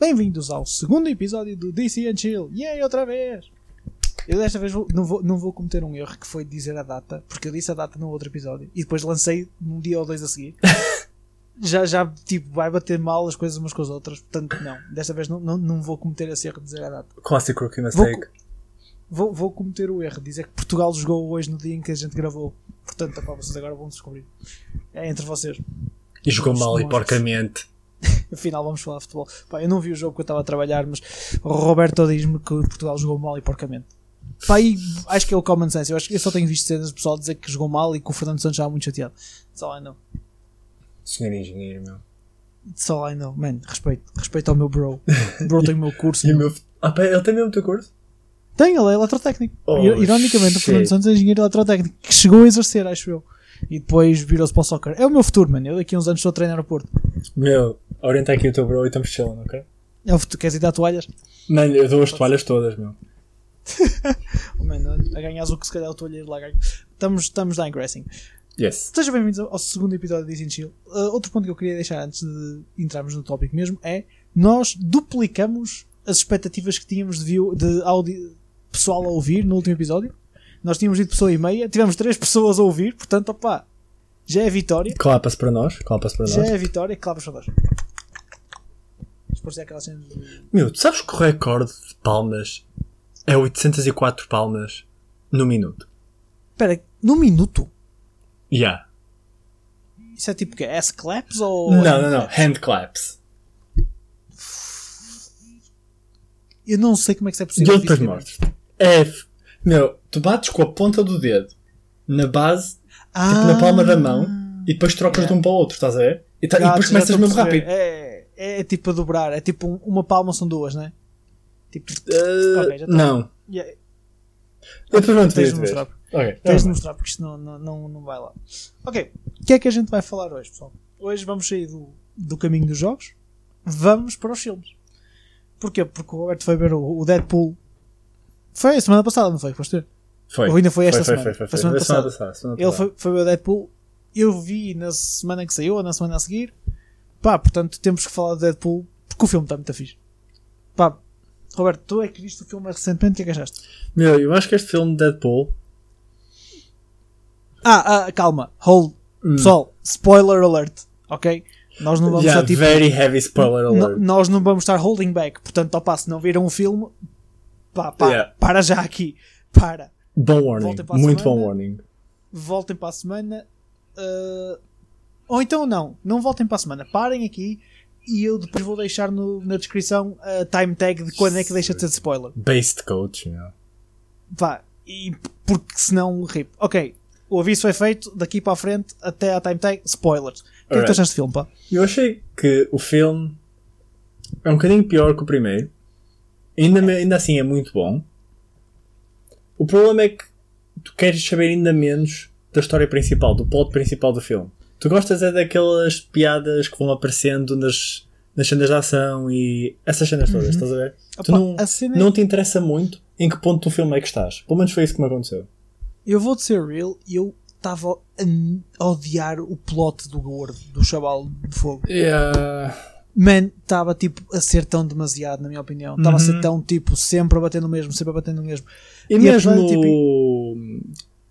Bem-vindos ao segundo episódio do DC and Chill. E aí, outra vez! Eu desta vez vou- não, vou, não vou cometer um erro que foi dizer a data, porque eu disse a data no outro episódio e depois lancei num dia ou dois a seguir. já, já, tipo, vai bater mal as coisas umas com as outras, portanto, não. Desta vez não, não, não vou cometer esse erro de dizer a data. Classic rookie Vou, mistake. vou, vou cometer o erro de dizer que Portugal jogou hoje no dia em que a gente gravou. Portanto, opá, vocês agora vão descobrir. É entre vocês. E jogou mal e porcamente. Afinal, vamos falar de futebol. Pá, eu não vi o jogo que eu estava a trabalhar, mas o Roberto diz-me que Portugal jogou mal e porcamente. Pá, e acho que é o common sense. Eu, acho, que eu só tenho visto cenas do pessoal dizer que jogou mal e que o Fernando Santos estava muito chateado. All I know. Senhor engenheiro, meu. All I know. Man, respeito. Respeito ao meu bro. O bro tem o meu curso. O meu. Ah, pá, ele tem mesmo o teu curso? Tem, ele é eletrotécnico. Oh, Ir- Ironicamente, o shit. Fernando Santos é engenheiro eletrotécnico que chegou a exercer, acho eu. E depois virou-se para o soccer. É o meu futuro, mano. Eu daqui a uns anos estou a treinar no Porto. Meu, orienta aqui o teu bro e estamos chilling, ok? É o futuro. Queres ir dar toalhas? Mano, eu dou as toalhas todas, meu. Oh, mano, a ganhar o que se calhar o toalheiro lá ganha. Estamos, estamos da ingressing. Yes. Sejam bem-vindos ao ao segundo episódio de Disney Chill. Uh, outro ponto que eu queria deixar antes de entrarmos no tópico mesmo é nós duplicamos as expectativas que tínhamos de, view, de pessoal a ouvir no último episódio. Nós tínhamos dito pessoa e meia, tivemos três pessoas a ouvir, portanto, opá, já é vitória. Clapa-se para nós. Clapa-se para Já nós. é vitória, claro para nós. Depois é aquela cena de... Meu, tu sabes que o recorde de palmas é 804 palmas no minuto? Espera, no minuto? Yeah. Isso é tipo o quê? S-claps ou... Não, não, não. Hand claps. Eu não sei como é que isso é possível. depois fisicamente. mortes. É. Meu, tu bates com a ponta do dedo na base, Ah, tipo na palma da mão, e depois trocas de um para o outro, estás a ver? E, tá- e depois começas mesmo rápido. É, é, tipo a dobrar, é tipo um- uma palma são duas, né? Tipo, Uh, Ok, já tô- não. yeah, Eu depois vou-te tens de ver. mostrar. Ok. Tens de tá mostrar porque isto não, não, não, não vai lá. Ok, o que é que a gente vai falar hoje, pessoal? Hoje vamos sair do, do caminho dos jogos, vamos para os filmes. Porquê? Porque o Roberto foi ver o, o Deadpool. Foi a semana passada, não foi? Foste ver? Foi. Ou ainda foi esta foi, semana? Foi, foi, Foi foi. semana Foi semana passada. passada, Ele passada. foi, foi o Deadpool. Eu vi na semana que saiu ou na semana a seguir. Pá, portanto temos que falar do Deadpool porque o filme está muito fixe. Pá, Roberto, tu é que viste o filme recentemente, o que é que achaste? Meu, eu acho que este filme de Deadpool. Ah, ah, calma, hold. Hum. Pessoal, spoiler alert, ok? Nós não vamos Yeah, estar tipo. very heavy spoiler alert. Nós não vamos estar holding back. Portanto, opá, se não viram o filme, pá, pá, Yeah. para já aqui. Para. Bom warning. Voltem para a Muito semana. bom warning. voltem para a semana. uh, ou então não, não voltem para a semana. Parem aqui e eu depois vou deixar no- na descrição a time tag de quando é que deixa de ser spoiler. Based coach, meu. Vá, e porque senão rip. Ok, o aviso foi feito, daqui para a frente até à time tag, spoilers. O que é que tu achaste de filme, pá? Eu achei que o filme é um bocadinho pior que o primeiro. Ainda, ainda assim é muito bom. O problema é que tu queres saber ainda menos da história principal, do plot principal do filme. Tu gostas é daquelas piadas que vão aparecendo nas, nas cenas de ação e essas cenas todas, estás a ver? tu Opa, não, a cena é- não te interessa muito em que ponto do filme é que estás. Pelo menos foi isso que me aconteceu. Eu vou te ser real, eu estava a odiar o plot do gordo, do chaval de fogo. Yeah. Man, estava tipo a ser tão demasiado, na minha opinião. Estava a ser Uhum. tão tipo, sempre a bater no mesmo, sempre a bater no mesmo. E, E mesmo apesar de, tipo, o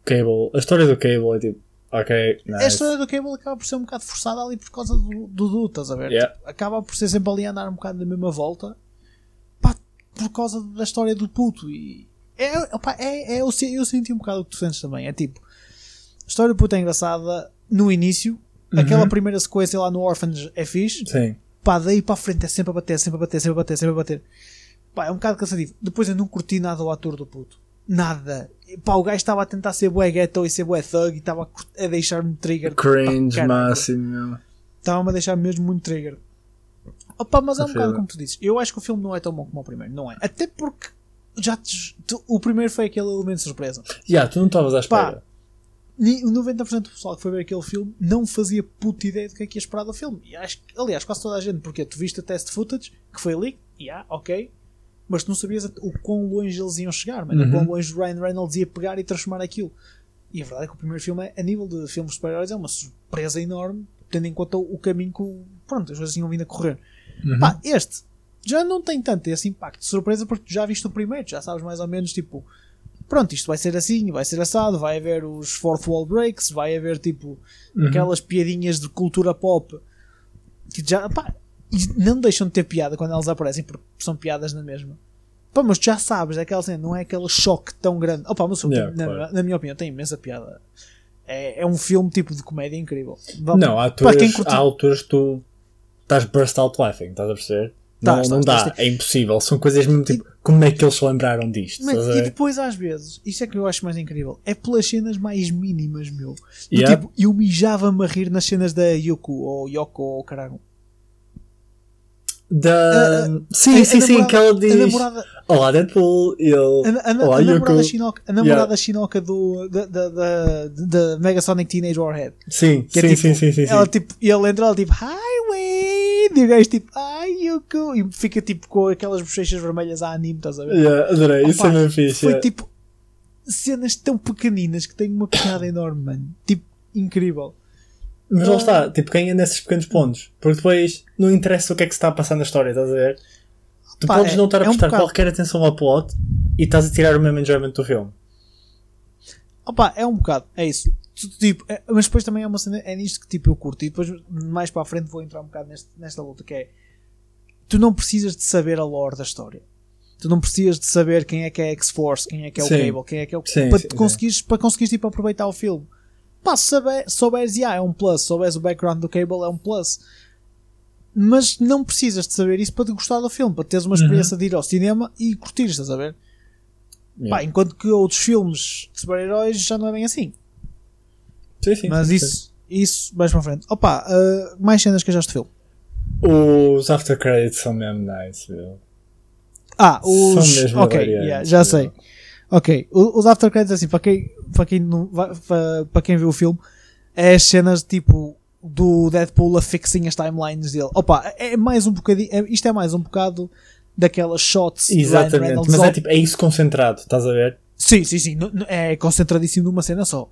Cable, a história do Cable é tipo, ok, nice. A história do Cable acaba por ser um bocado forçada ali por causa do Dudu, estás a ver? Yeah. Tipo, acaba por ser sempre ali a andar um bocado na mesma volta pá, por causa da história do puto. E é, opá, é, é, eu, eu senti um bocado o que tu sentes também. É tipo, a história do puto é engraçada no início, aquela primeira sequência lá no Orphanage é fixe, Sim. Pá, daí para a frente é sempre a bater, sempre a bater, sempre a bater, sempre a bater. Pá, é um bocado cansativo. Depois eu não curti nada o ator do puto. Nada. Pá, o gajo estava a tentar ser bué ghetto e ser bué thug e estava a deixar-me trigger. Cringe Pá, máximo. Estava-me a deixar mesmo muito trigger. Opa, mas é um bocado como tu dizes. Eu acho que o filme não é tão bom como o primeiro. Não é. Até porque já te- tu- o primeiro foi aquele elemento de surpresa. Yeah, tu não estavas à Pá. espera. O 90% do pessoal que foi ver aquele filme não fazia puta ideia do que é que ia esperar do filme. E acho, que- aliás, quase toda a gente, porque tu viste a test footage que foi leak, yeah, ok, mas tu não sabias o quão longe eles iam chegar, mano, o Uhum. quão longe o Ryan Reynolds ia pegar e transformar aquilo. E a verdade é que o primeiro filme, a nível de filmes de super-heróis, é uma surpresa enorme, tendo em conta o, o caminho que o- pronto, as coisas tinham vindo a correr. Uhum. Pá, este já não tem tanto esse impacto de surpresa porque tu já viste o primeiro, já sabes mais ou menos tipo, pronto, isto vai ser assim, vai ser assado, vai haver os fourth wall breaks, vai haver tipo Uhum. aquelas piadinhas de cultura pop que já pá, não deixam de ter piada quando elas aparecem porque são piadas na mesma. Pá, mas tu já sabes, é aquela cena, não é aquele choque tão grande. Opa, mas Yeah, tem- na, claro. na minha opinião, tem imensa piada. É, é um filme tipo de comédia incrível. Não, há alturas, curte- há alturas que tu estás burst out laughing, estás a perceber? Tá, não, não dá, é impossível. São coisas mesmo tipo, como é que eles se lembraram disto? Mas- a e depois, às vezes, isto é que eu acho mais incrível, é pelas cenas mais mínimas, meu. Do Yeah. tipo, eu mijava-me a rir nas cenas da Yoko, ou Yoko, ou caralho. Da... A- a- sim, a- sim, a sim, que ela A diz: namorada, Olá, Deadpool, e ele. a, a, a, Olá, a namorada, chinoca, a namorada chinoca do, da, da, da, da Mega Sonic Teenage Warhead. Sim, é sim, tipo, sim, sim, sim, sim. Ela, tipo, e ele entra, ela tipo, Hi, E o gajo tipo, Ai, Yoko! E fica tipo com aquelas bochechas vermelhas a anime, estás a ver? Yeah, adorei, isso Opa, é mesmo fixe. Foi yeah. tipo cenas tão pequeninas que têm uma piada enorme, mano. Tipo, incrível. Mas lá está, tipo, ganha nesses pequenos pontos. Porque depois não interessa o que é que se está a passar na história, estás a ver? Tu Pá, podes é- não estar a é um prestar qualquer atenção ao plot e estás a tirar o mesmo enjoyment do filme. Opa, é um bocado, é isso. Tipo, é- mas depois também é uma cena, é nisto que tipo eu curto. E depois mais para a frente vou entrar um bocado neste- nesta luta que é tu não precisas de saber a lore da história. Tu não precisas de saber quem é que é X-Force, quem é que é o Sim. Cable, quem é que é o. Sim, para, sim, conseguires, para conseguires tipo, aproveitar o filme. Pá, se souber, souberes, yeah, é um plus. Se souberes o background do Cable, é um plus. Mas não precisas de saber isso para te gostar do filme, para teres uma experiência de ir ao cinema e curtir, estás a ver? Yeah. Pá, enquanto que outros filmes de super-heróis já não é bem assim. Sim, sim. Mas sim, isso, isso mais para frente. Opa, uh, mais cenas que achaste do filme. sim. Os after credits são mesmo nice, meu. Ah, São os. mesmo Ok, yeah, já meu. sei. Ok, os after credits, assim, para quem, para quem, não, para, para quem viu o filme, é as cenas tipo do Deadpool a fixing as timelines dele. Opa, é mais um bocadinho. é- isto é mais um bocado daquelas shots Exatamente, mas é tipo, é isso concentrado, estás a ver? Sim, sim, sim. É concentradíssimo numa cena só.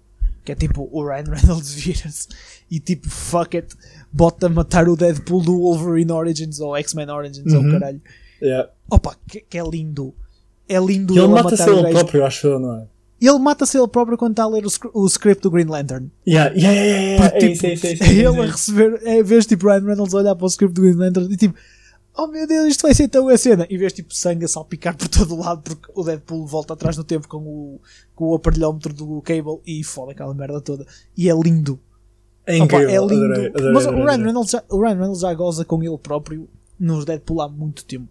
Que é tipo o Ryan Reynolds vira-se e tipo fuck it, bota a matar o Deadpool do Wolverine Origins ou X-Men Origins ou Uhum. caralho. Yeah. Opa, que, que é lindo. É lindo ele a mata-se ele próprio, acho eu, não é? Ele mata-se ele próprio quando está a ler o, o script do Green Lantern. Yeah, yeah, yeah, yeah. Porque, É tipo, isso, é isso, é isso, é é isso, ele é a isso. receber, é vês tipo Ryan Reynolds olhar para o script do Green Lantern e tipo, oh meu Deus, isto vai ser tão a cena. E vês tipo sangue a salpicar por todo o lado porque o Deadpool volta atrás no tempo com o, com o aparelhómetro do Cable e foda aquela merda toda. E é lindo. É Opa, incrível. é lindo. adorei, adorei, Mas o adorei, Ryan, adorei. Reynolds já, o Ryan Reynolds já goza com ele próprio nos Deadpool há muito tempo.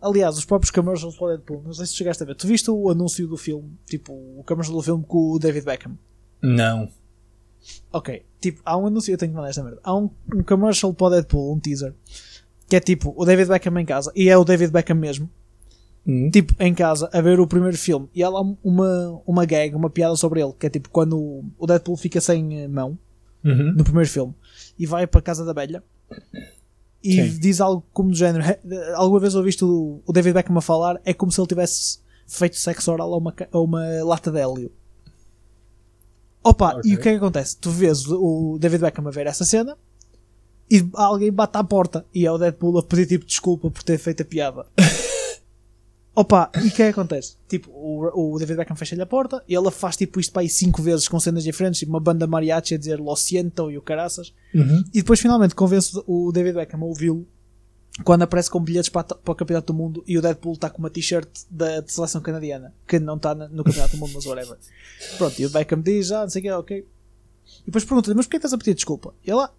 Aliás, os próprios commercials para o Deadpool, não sei se chegaste a ver. Tu viste o anúncio do filme, tipo, o commercial do filme com o David Beckham? Não. Ok, tipo, há um anúncio, eu tenho que mandar esta merda. Há um, um commercial para o Deadpool, um teaser, que é tipo o David Beckham em casa, e é o David Beckham mesmo, Hum. tipo, em casa, a ver o primeiro filme, e há lá uma, uma gag, uma piada sobre ele, que é tipo quando o- Deadpool fica sem eh, mão, Uhum. no primeiro filme, e vai para a casa da velha, e Sim. diz algo como do género, "Eh, alguma vez ouviste o, David Beckham a falar, é como se ele tivesse feito sexo oral a uma, a uma lata de hélio. Opa, Ok. e o que é que acontece? Tu vês o David Beckham a ver essa cena e alguém bate à porta e é o Deadpool a pedir tipo desculpa por ter feito a piada. Opa, e o que é que acontece? Tipo, o, o David Beckham fecha-lhe a porta e ela faz tipo isto para aí 5 vezes com cenas diferentes, tipo uma banda mariachi a dizer Lo siento e o caraças. Uhum. E depois finalmente convence o David Beckham a ouvi-lo quando aparece com bilhetes para, para o Campeonato do Mundo e o Deadpool está com uma t-shirt da de seleção canadiana, que não está no Campeonato do Mundo, mas whatever. Pronto, e o Beckham diz, ah, não sei o que, ok. E depois pergunta-lhe, mas porquê estás a pedir desculpa? E ela,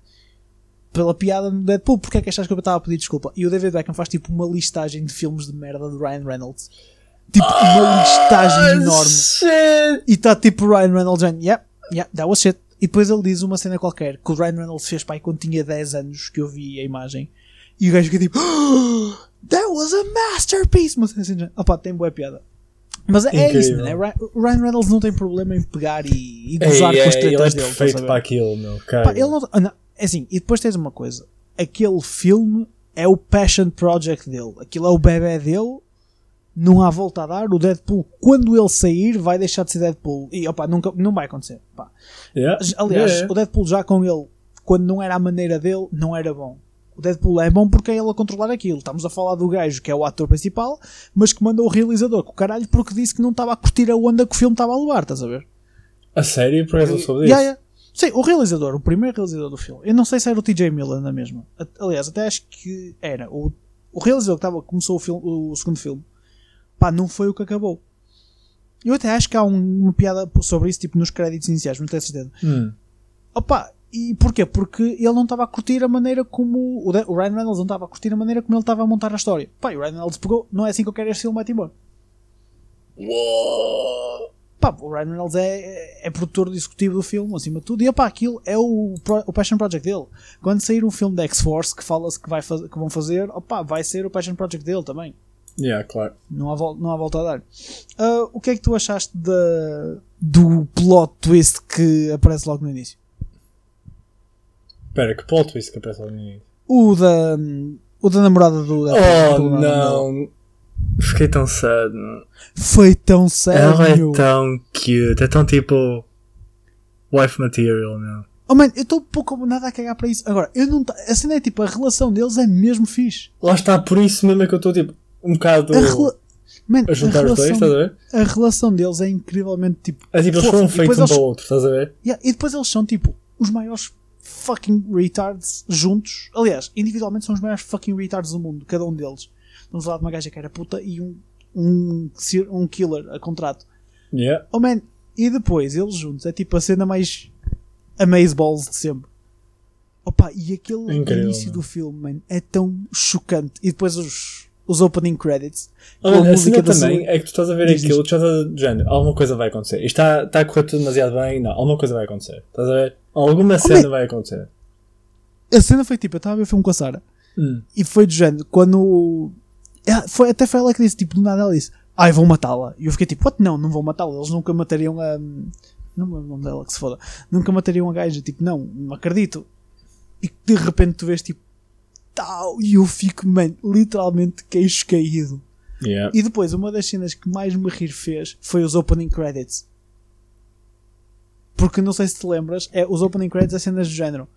pela piada no Deadpool, porquê é que achas que eu estava a pedir desculpa? E o David Beckham faz tipo uma listagem de filmes de merda de Ryan Reynolds. Tipo, uma listagem enorme. Shit. E está tipo Ryan Reynolds dizendo, yeah, yeah, that was shit. E depois ele diz uma cena qualquer que o Ryan Reynolds fez pai quando tinha 10 anos, que eu vi a imagem. E o gajo fica tipo, "Oh, that was a masterpiece. Mas assim, já- opa, tem boa piada. Mas é, é Incrível. isso, né? O Ryan Reynolds não tem problema em pegar e, e gozar Ei, com as ei, ele é tretas dele. a perfeito para aquilo, meu. Pá, ele não, ah, não, é assim, e depois tens uma coisa: aquele filme é o passion project dele, aquilo é o bebê dele, não há volta a dar. O Deadpool, quando ele sair, vai deixar de ser Deadpool, e opa, nunca, não vai acontecer. Pá. Yeah. Aliás, Yeah. o Deadpool já com ele, quando não era a maneira dele, não era bom. o Deadpool é bom porque é ele a controlar aquilo. Estamos a falar do gajo que é o ator principal, mas que mandou o realizador com o caralho porque disse que não estava a curtir a onda que o filme estava a levar, estás a ver? A sério? Por eu soube disso? Yeah, yeah. Sim, o realizador, o primeiro realizador do filme. Eu não sei se era o TJ Miller na mesma. A- Aliás, até acho que era. O, o realizador que tava, começou o, filme, o segundo filme, pá, não foi o que acabou. Eu até acho que há um- uma piada sobre isso, tipo, nos créditos iniciais, não tenho certeza. Hum. Opa, e porquê? Porque ele não estava a curtir a maneira como. O, De- o Ryan Reynolds não estava a curtir a maneira como ele estava a montar a história. Pá, e o Ryan Reynolds pegou, não é assim que eu quero este filme, vai-te embora. Pá, o Ryan Reynolds é, é, produtor executivo do filme, acima de tudo, e opá, aquilo é o, o Passion Project dele. Quando sair um filme da X-Force que fala-se que, vai faz- que vão fazer, opá, vai ser o Passion Project dele também. Yeah, claro. Não há, não há volta a dar. Ah, o que é que tu achaste da, do plot twist que aparece logo no início? Espera, que plot twist que aparece ali no início? O da, o da namorada do. da- Oh do- não! Fiquei tão sad. Foi tão Ela sério. é tão cute, é tão tipo. Wife material, meu. Oh man, eu estou pouco ou nada a cagar para isso. Agora, eu não. tá- A cena é tipo, a relação deles é mesmo fixe. Lá está, por isso mesmo é que eu estou tipo. Um bocado. A, rela... Man, A juntar a os dois, relação, estás a ver? a relação deles é incrivelmente tipo. É tipo, eles foram feitos um eles- para o outro, estás a ver? Yeah, e depois eles são tipo os maiores fucking retards juntos. Aliás, individualmente são os maiores fucking retards do mundo, cada um deles. Estamos a falar de uma gaja que era puta e um, um, um killer a contrato. Yeah. Oh man, e depois eles juntos é tipo a cena mais amazeballs de sempre. Opa, e aquele Incrível, início meu. do filme, man, é tão chocante. E depois os, os opening credits. Olha, a a cena música também é que tu estás a ver Diz, aquilo, tu estás a género, alguma coisa vai acontecer. Isto está, está a correr tudo demasiado bem, não, alguma coisa vai acontecer. Estás a ver? Alguma é- cena vai acontecer. A cena foi tipo, eu estava a ver o filme com a Sara. Hum. E foi do género, quando. Ah, Foi, até foi ela que disse, tipo, do nada ela disse, ai, vou matá-la. E eu fiquei tipo, what? Não, não vou matá-la. Eles nunca matariam a. Não me lembro o nome dela, que se foda. Nunca matariam a gaja. Tipo, não, não acredito. E de repente tu vês, tipo, tal. E eu fico, man, literalmente queixo caído. Yeah. E depois, uma das cenas que mais me rir fez foi os opening credits. Porque não sei se te lembras, é os opening credits, as cenas do género.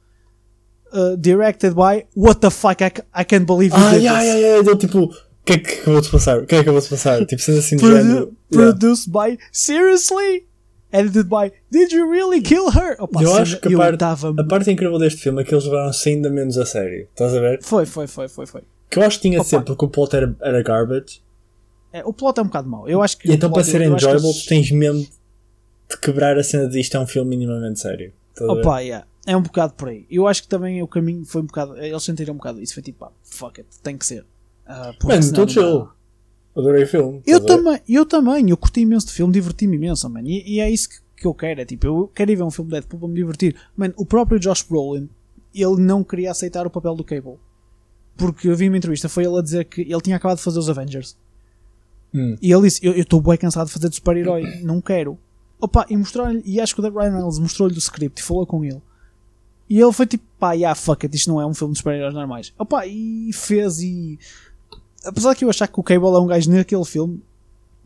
Uh, directed by What the fuck, I, I can't believe you Ah, did yeah, this. yeah, yeah, deu tipo, que é que acabou-se passar? O que é que acabou-se passar? Tipo, sendo assim de Produ- género. Yeah. Produced by Seriously? Edited by Did you really kill her? Opa, Eu acho que a parte, tava- a parte incrível deste filme é que eles levaram-se ainda menos a sério. Estás a ver? Foi, foi, foi, foi, foi. Que eu acho que tinha de ser porque o plot era, era garbage. É, o plot é um bocado mau. Eu acho que E então plot- para ser enjoyable eles- tens mesmo de quebrar a cena de isto é um filme minimamente sério. Opa, yeah. É um bocado por aí. Eu acho que também o caminho foi um bocado. Eles sentiram um bocado isso. Foi tipo, pá, fuck it, tem que ser. Porque Mano, estou chill. Adorei o filme. Eu também, eu também, eu curti imenso de filme, diverti-me imenso, mano. E, e é isso que, que eu quero, é tipo, eu quero ir ver um filme de Deadpool para me divertir. Mano, o próprio Josh Brolin, ele não queria aceitar o papel do Cable. Porque eu vi uma entrevista, foi ele a dizer que ele tinha acabado de fazer os Avengers. Hum. E ele disse, eu estou bem cansado de fazer de super-herói, não quero. Opa, e mostrou-lhe, e acho que o Ryan Reynolds mostrou-lhe o script e falou com ele. E ele foi tipo, pá, yeah, fuck it, isto não é um filme de super-heróis normais. Opa, e fez e... Apesar que eu achar que o Cable é um gajo naquele filme,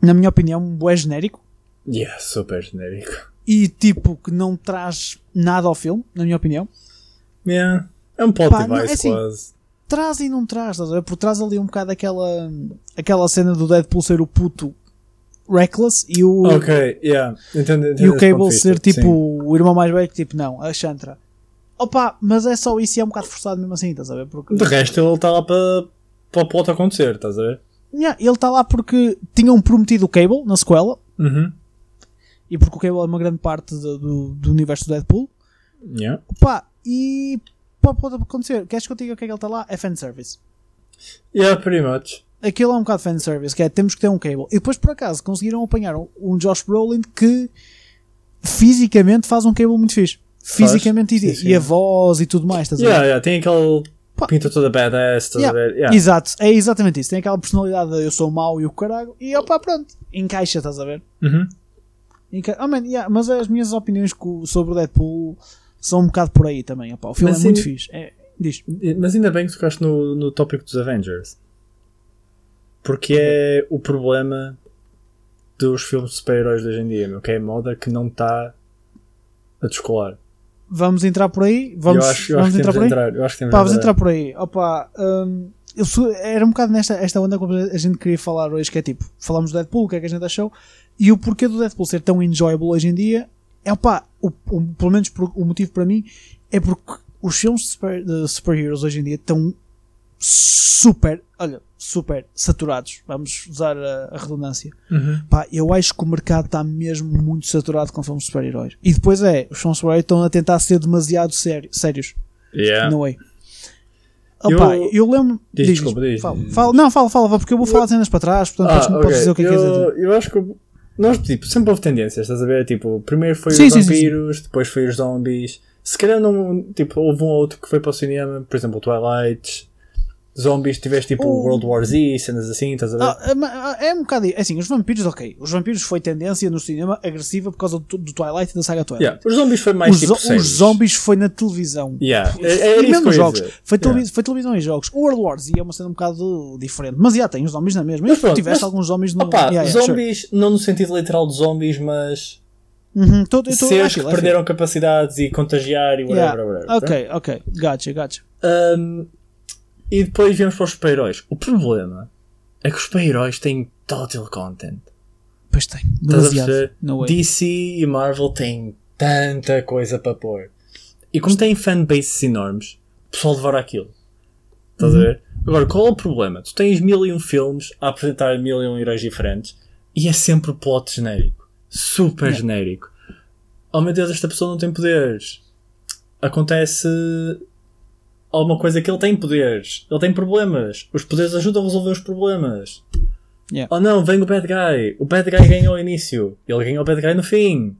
na minha opinião, um bué genérico. Yeah, super genérico. E tipo, que não traz nada ao filme, na minha opinião. Yeah. É um plot Pá, não, é device assim, quase. Traz e não traz, estás a ver? Porque traz ali um bocado aquela, aquela cena do Deadpool ser o puto reckless e o, Ok, yeah. Entendo, entendo e o Cable de ser tipo sim. o irmão mais velho, que tipo, não, a Chantra. Opa, mas é só isso e é um bocado forçado mesmo assim, estás a ver? Porque De resto, ele está lá para, para o plot acontecer, estás a ver? Yeah, ele está lá porque tinham prometido o Cable na sequela Uhum. e porque o Cable é uma grande parte do, do, do universo do Deadpool. Yeah. Opa, e pá, pode acontecer. Queres que eu diga o que é que ele está lá? É fanservice. Yeah, pretty much. Aquilo é um bocado fanservice, que é temos que ter um Cable. E depois, por acaso, conseguiram apanhar um, Josh Brolin que fisicamente faz um Cable muito fixe. Fisicamente e, e a voz e tudo mais, estás a ver? Yeah, yeah. Tem aquele Pá. Pinta toda badass, estás Yeah. a ver? Yeah. Exato, é exatamente isso. Tem aquela personalidade de eu sou mau e o caralho. E opá, pronto, encaixa, estás a ver? Uhum. Enca- Ah, man, yeah, mas as minhas opiniões sobre o Deadpool são um bocado por aí também. Opá. O filme Mas é muito sim- fixe. É, diz. Mas ainda bem que tocaste no, no tópico dos Avengers. Porque é o problema dos filmes de super-heróis de hoje em dia, meu, que é a moda que não está a descolar. Vamos entrar por aí. Vamos, eu acho, vamos que entrar por aí. entrar. Eu acho que Pá, vamos entrar. por aí. Opa, hum, eu sou- era um bocado nesta esta onda como a gente queria falar hoje, que é tipo, falamos do Deadpool, o que é que a gente achou, e o porquê do Deadpool ser tão enjoyable hoje em dia é opá, o, o- pelo menos por- o motivo para mim é porque os filmes de, super, de super-heroes hoje em dia estão super, olha, super saturados. Vamos usar a, a redundância. Uhum. Pá, eu acho que o mercado está mesmo muito saturado com filmes de super-heróis. E depois é, os filmes de super-heróis estão a tentar ser demasiado sério- sérios. Yeah. No way. Opa, Eu- eu, lembro. Diz, diz, desculpa, diz, fala, diz, fala. não, fala, fala, porque eu vou falar cenas para trás, portanto Ah, podes, podes ok. dizer o que é que dizer. eu, eu acho que nós tipo, sempre houve tendências, estás a ver? Tipo, primeiro foi Sim, os sim, sim, vampiros, depois foi os zombies. Se calhar não, tipo, houve um ou outro que foi para o cinema, por exemplo, o Twilight. Zombies, tiveste tipo O- World War Z, cenas assim, estás a ver? Ah, é, ma- é um bocado. é Assim, os vampiros, ok. Os vampiros foi tendência no cinema agressiva por causa do, do Twilight e da saga Twilight. Yeah. Os zombies foi mais Os, tipo os zombies foi na televisão. Yeah. É, é, e mesmo jogos. Foi, Yeah. foi televisão e jogos. O World War Z é uma cena um bocado diferente. Mas já tem os zombies na mesma. Mas pronto, tiveste mas- alguns zombies no. Opa, Yeah, yeah, sure. zombies, não no sentido literal de zombies, mas Uhum, tô- tô- seres que é perderam capacidades e contagiar e whatever, Yeah. whatever. Ok, ok. Gotcha, gotcha. Um, e depois viemos para os super-heróis. O problema é que os super-heróis têm total content. Pois tem. A Demasiado. DC e Marvel têm tanta coisa para pôr. E como têm fanbases enormes, o pessoal devora aquilo. Estás a Uhum. ver? Agora, qual é o problema? Tu tens mil e um filmes a apresentar mil e um heróis diferentes e é sempre plot genérico. Super Yeah. genérico. Oh meu Deus, esta pessoa não tem poderes. Acontece alguma coisa que ele tem poderes. Ele tem problemas. Os poderes ajudam a resolver os problemas. Yeah. Oh não, vem o bad guy. O bad guy ganhou ao início. Ele ganhou o bad guy no fim.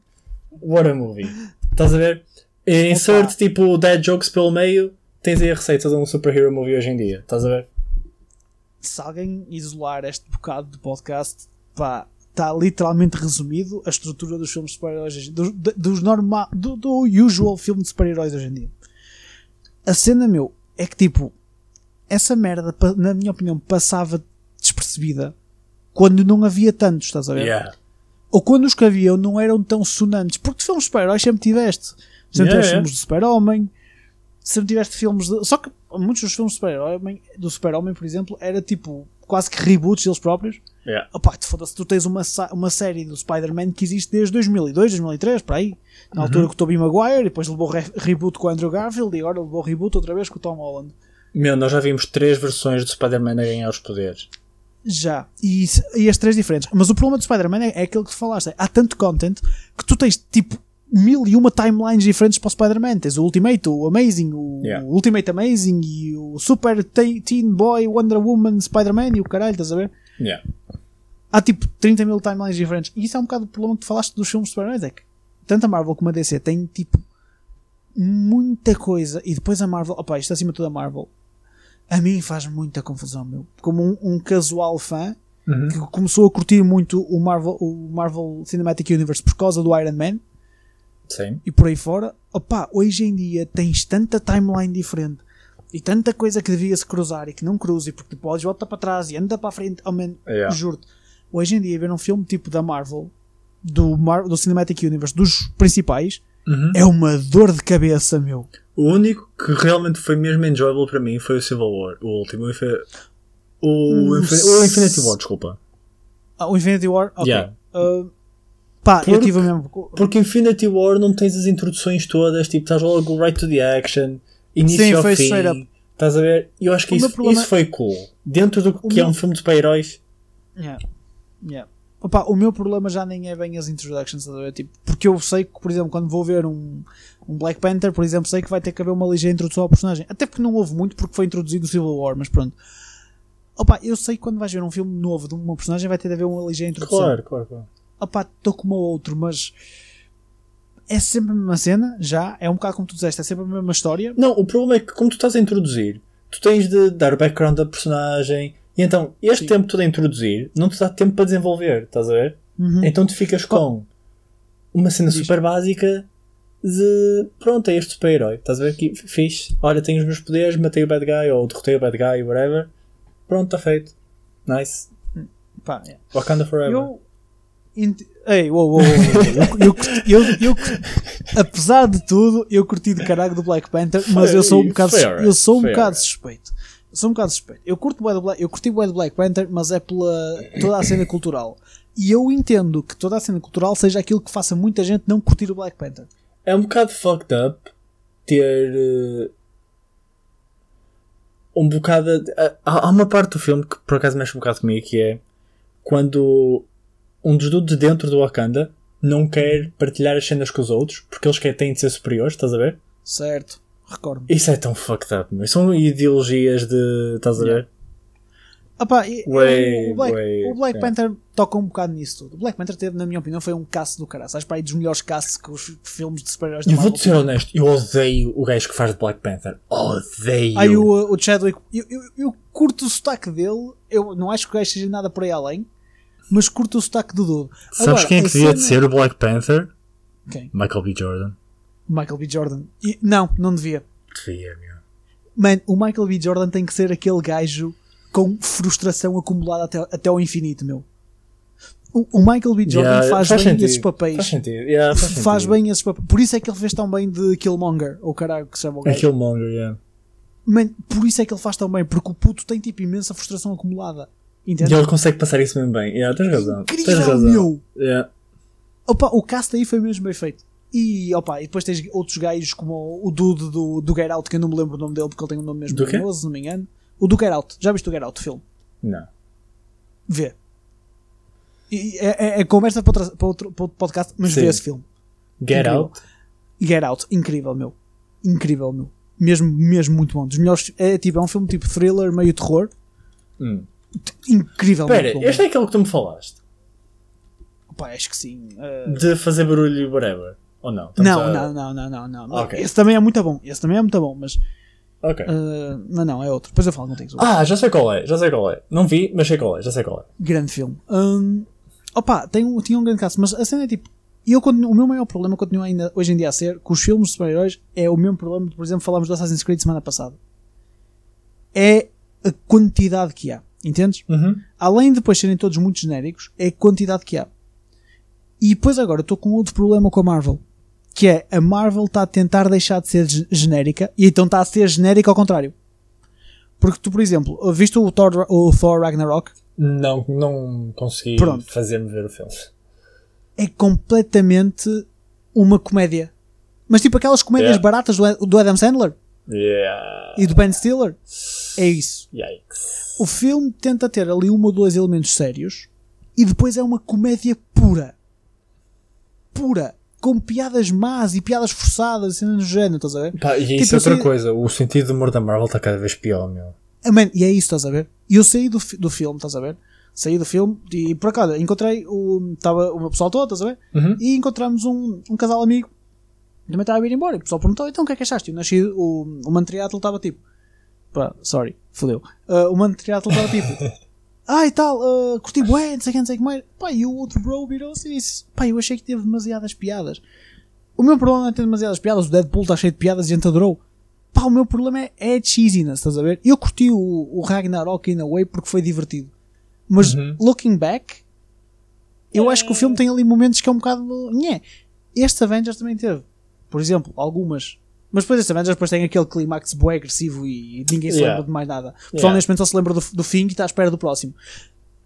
What a movie. Estás a ver? E insert tipo dead jokes pelo meio. Tens aí a receita de um superhero movie hoje em dia. Estás a ver? se alguém isolar este bocado de podcast, pá, está literalmente resumido a estrutura dos filmes de super-heróis, dos, dos normal, do, do usual filme de super-heróis hoje em dia. A cena, meu, é que tipo, essa merda, na minha opinião, passava despercebida quando não havia tantos, estás a ver? Yeah. Ou quando os que haviam não eram tão sonantes, porque de filmes de super-heróis sempre tiveste. Sempre Yeah, tiveste yeah. filmes de super-homem, sempre tiveste filmes de. Só que muitos dos filmes de super-homem, do super-homem, por exemplo, era tipo quase que reboots deles próprios. Yeah. Opá, te foda-se, tu tens uma, uma série do Spider-Man que existe desde 2002, 2003, para aí. Na Uhum. altura com o Tobey Maguire, e depois levou re reboot com o Andrew Garfield, e agora levou reboot outra vez com o Tom Holland. Meu, nós já vimos três versões do Spider-Man a ganhar os poderes. Já. E, e as três diferentes. Mas o problema do Spider-Man é, é aquilo que tu falaste. é, há tanto content que tu tens tipo mil e uma timelines diferentes para o Spider-Man. Tens o Ultimate, o Amazing, o Yeah. Ultimate Amazing e o Super Te- Teen Boy, Wonder Woman, Spider-Man e o caralho, estás a ver? Yeah. Há tipo 30 mil timelines diferentes. E isso é um bocado o problema que tu falaste dos filmes de super-heróis. É que tanto a Marvel como a DC têm tipo muita coisa. E depois a Marvel, opa, isto acima de tudo a Marvel, a mim faz muita confusão, meu. Como um, um casual fã Uhum. que começou a curtir muito o Marvel, o Marvel Cinematic Universe por causa do Iron Man Sim. e por aí fora. Opa, hoje em dia tens tanta timeline diferente e tanta coisa que devia se cruzar e que não cruza e porque tu podes voltar para trás e anda para a frente. Oh, man, Yeah. Juro-te, hoje em dia ver um filme tipo da Marvel, do, Mar do Cinematic Universe, dos principais, Uhum. é uma dor de cabeça, meu. O único que realmente foi mesmo enjoyable para mim foi o Civil War, o último. O, o, O Infin- o Infinity War, desculpa. Ah, o Infinity War, ok. Yeah. Uh, pá, eu Porque- tive o mesmo. Porque Infinity War não tens as introduções todas, tipo, estás logo right to the action, início Sim, ao foi fim. straight up. Estás a ver? Eu acho que O isso, isso foi cool. Dentro do que é um filme de super-heróis. Yeah. Yeah. Opa, o meu problema já nem é bem as introductions? Tipo, porque eu sei que, por exemplo, quando vou ver um, um Black Panther, por exemplo, sei que vai ter que haver uma ligeira introdução ao personagem. Até porque não houve muito, porque foi introduzido no Civil War, mas pronto. Opa, eu sei que quando vais ver um filme novo de uma personagem vai ter de haver uma ligeira introdução. Claro, claro, claro. Opa, estou como o outro, mas é sempre a mesma cena, já, é um bocado como tu disseste, é sempre a mesma história. Não, o problema é que, como tu estás a introduzir, tu tens de dar o background da personagem. E então, este Sim. tempo todo a introduzir não te dá tempo para desenvolver, estás a ver? Uhum. Então tu ficas com uma cena Diz. super básica de pronto, é este super-herói. Estás a ver aqui? Fixe. Olha, tenho os meus poderes, matei o bad guy ou derrotei o bad guy, whatever. Pronto, está feito. Nice. Pá, é. Wakanda forever. Eu, int- Ei, uou, uou, uou, uou. Eu, eu, eu, apesar de tudo, eu curti de caralho do Black Panther, mas eu sou um bocado, eu sou um bocado suspeito. Sou um bocado suspeito. Eu curto do Black, eu curti do Black Panther, mas é pela toda a cena cultural. E eu entendo que toda a cena cultural seja aquilo que faça muita gente não curtir o Black Panther. É um bocado fucked up ter eh, um bocado. de- há, há uma parte do filme que por acaso mexe um bocado comigo que é quando um dos dudes dentro do Wakanda não quer partilhar as cenas com os outros porque eles querem têm de ser superiores, estás a ver? Certo? Recordo. Isso é tão fucked up, meu. São ideologias de. estás a ver? E- Way, o Black, way, o Black é. Panther toca um bocado nisso tudo. O Black Panther teve, na minha opinião, foi um caço do caralho. Acho para aí dos melhores caços que os filmes de super-heróis da E vou-te ser honesto, eu odeio o gajo que faz de Black Panther. Odeio. Aí o, o Chadwick, eu, eu, eu curto o sotaque dele, eu não acho que o gajo seja nada por aí além, mas curto o sotaque do Dudu. Sabes Agora, quem é que devia de cena- ser o Black Panther? Quem? Michael B. Jordan. Michael B. Jordan. E- não, não devia. Devia, meu. Man, o Michael B. Jordan tem que ser aquele gajo com frustração acumulada até, até ao infinito, meu. O, o Michael B. Jordan Yeah, faz, bem sentido. esses papéis. Faz sentido. Yeah, faz, Faz sentido. bem esses papéis. Por isso é que ele fez tão bem de Killmonger, ou caralho que se chama o gajo. Killmonger, yeah. Man, por isso é que ele faz tão bem, porque o puto tem tipo imensa frustração acumulada. Entende? E ele consegue passar isso mesmo bem. Yeah, tens razão. tens Incrível, razão. meu! Yeah. Opa, o cast aí foi mesmo bem feito. E, opa, e depois tens outros gajos como o Dude do, do Get Out, que eu não me lembro o nome dele porque ele tem um nome mesmo Do famoso, se não me engano. O do Get Out. Já viste o Get Out, o filme? Não. Vê. E é, é, é conversa para, outra- para outro, para outro podcast, mas Sim. vê esse filme. Get Incrível. Out. Get Out, incrível, meu. Incrível, meu. Mesmo, mesmo muito bom. Dos melhores. É tipo, é um filme tipo thriller, meio terror. Hum. Incrível, Espera, este é aquele que tu me falaste. Opa, acho que sim. Uh, De fazer barulho e whatever. Ou não? Estamos Não, a- não, não, não, não, não. não. Ok. Esse também é muito bom. Esse também é muito bom, mas. Ok. uh, mas não, é outro. Depois eu falo contigo. sobre Ah, já sei qual é. Já sei qual é. Não vi, mas sei qual é. Já sei qual é. grande filme. Hum, opa, tem um, tinha um grande caso, mas a cena é tipo. Eu continuo- o meu maior problema continua ainda hoje em dia a ser que os filmes de super-heróis é o mesmo problema de, por exemplo, falámos do Assassin's Creed semana passada. É a quantidade que há. Entendes? Uhum. Além de depois serem todos muito genéricos, é a quantidade que há. E depois agora estou com outro problema com a Marvel. Que é a Marvel está a tentar deixar de ser ge- genérica e então está a ser genérica ao contrário. Porque tu, por exemplo, viste o Thor, o Thor Ragnarok? Não, não consegui fazer-me ver o filme. é completamente uma comédia. Mas tipo aquelas comédias Yeah. baratas do, do Adam Sandler Yeah. e do Ben Stiller. É isso. Yikes. O filme tenta ter ali um ou dois elementos sérios e depois é uma comédia pura. Pura. Com piadas más e piadas forçadas, assim, no género, estás a ver? Pá, e Tipo, isso é outra coisa. O sentido do humor da Marvel está cada vez pior, meu. Ah, man, e é isso, estás a ver? E eu saí do, do filme, estás a ver? Saí do filme e por acaso encontrei o, tava o meu pessoal todo, estás a ver? Uhum. E encontramos um, um casal amigo também estava a ir embora. E o pessoal perguntou: então o que é que achaste? Eu nasci, o, o mano triatlo estava tipo, pá, sorry, fodeu. Ah, o mano triatlo estava tipo, ah e tal, uh, curti bué, não sei o que, não sei o que mais. Pá, e o outro bro virou-se e disse: pá, eu achei que teve demasiadas piadas. O meu problema não é ter demasiadas piadas, o Deadpool está cheio de piadas e a gente adorou. Pá, o meu problema é, é cheesiness, estás a ver? Eu curti o, o Ragnarok in a way porque foi divertido. Mas, Uhum. looking back, eu acho que o filme tem ali momentos que é um bocado. Nhé. Este Avengers também teve. Por exemplo, algumas. Mas depois este Avengers depois tem aquele clímax bué agressivo e ninguém se Yeah. lembra de mais nada. O pessoal Yeah. neste momento só se lembra do, do fim e está à espera do próximo.